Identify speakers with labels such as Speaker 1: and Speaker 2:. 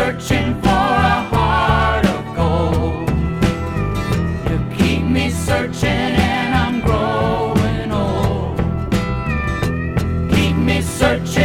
Speaker 1: searching for a heart of gold. You keep me searching and I'm growing old. Keep me searching.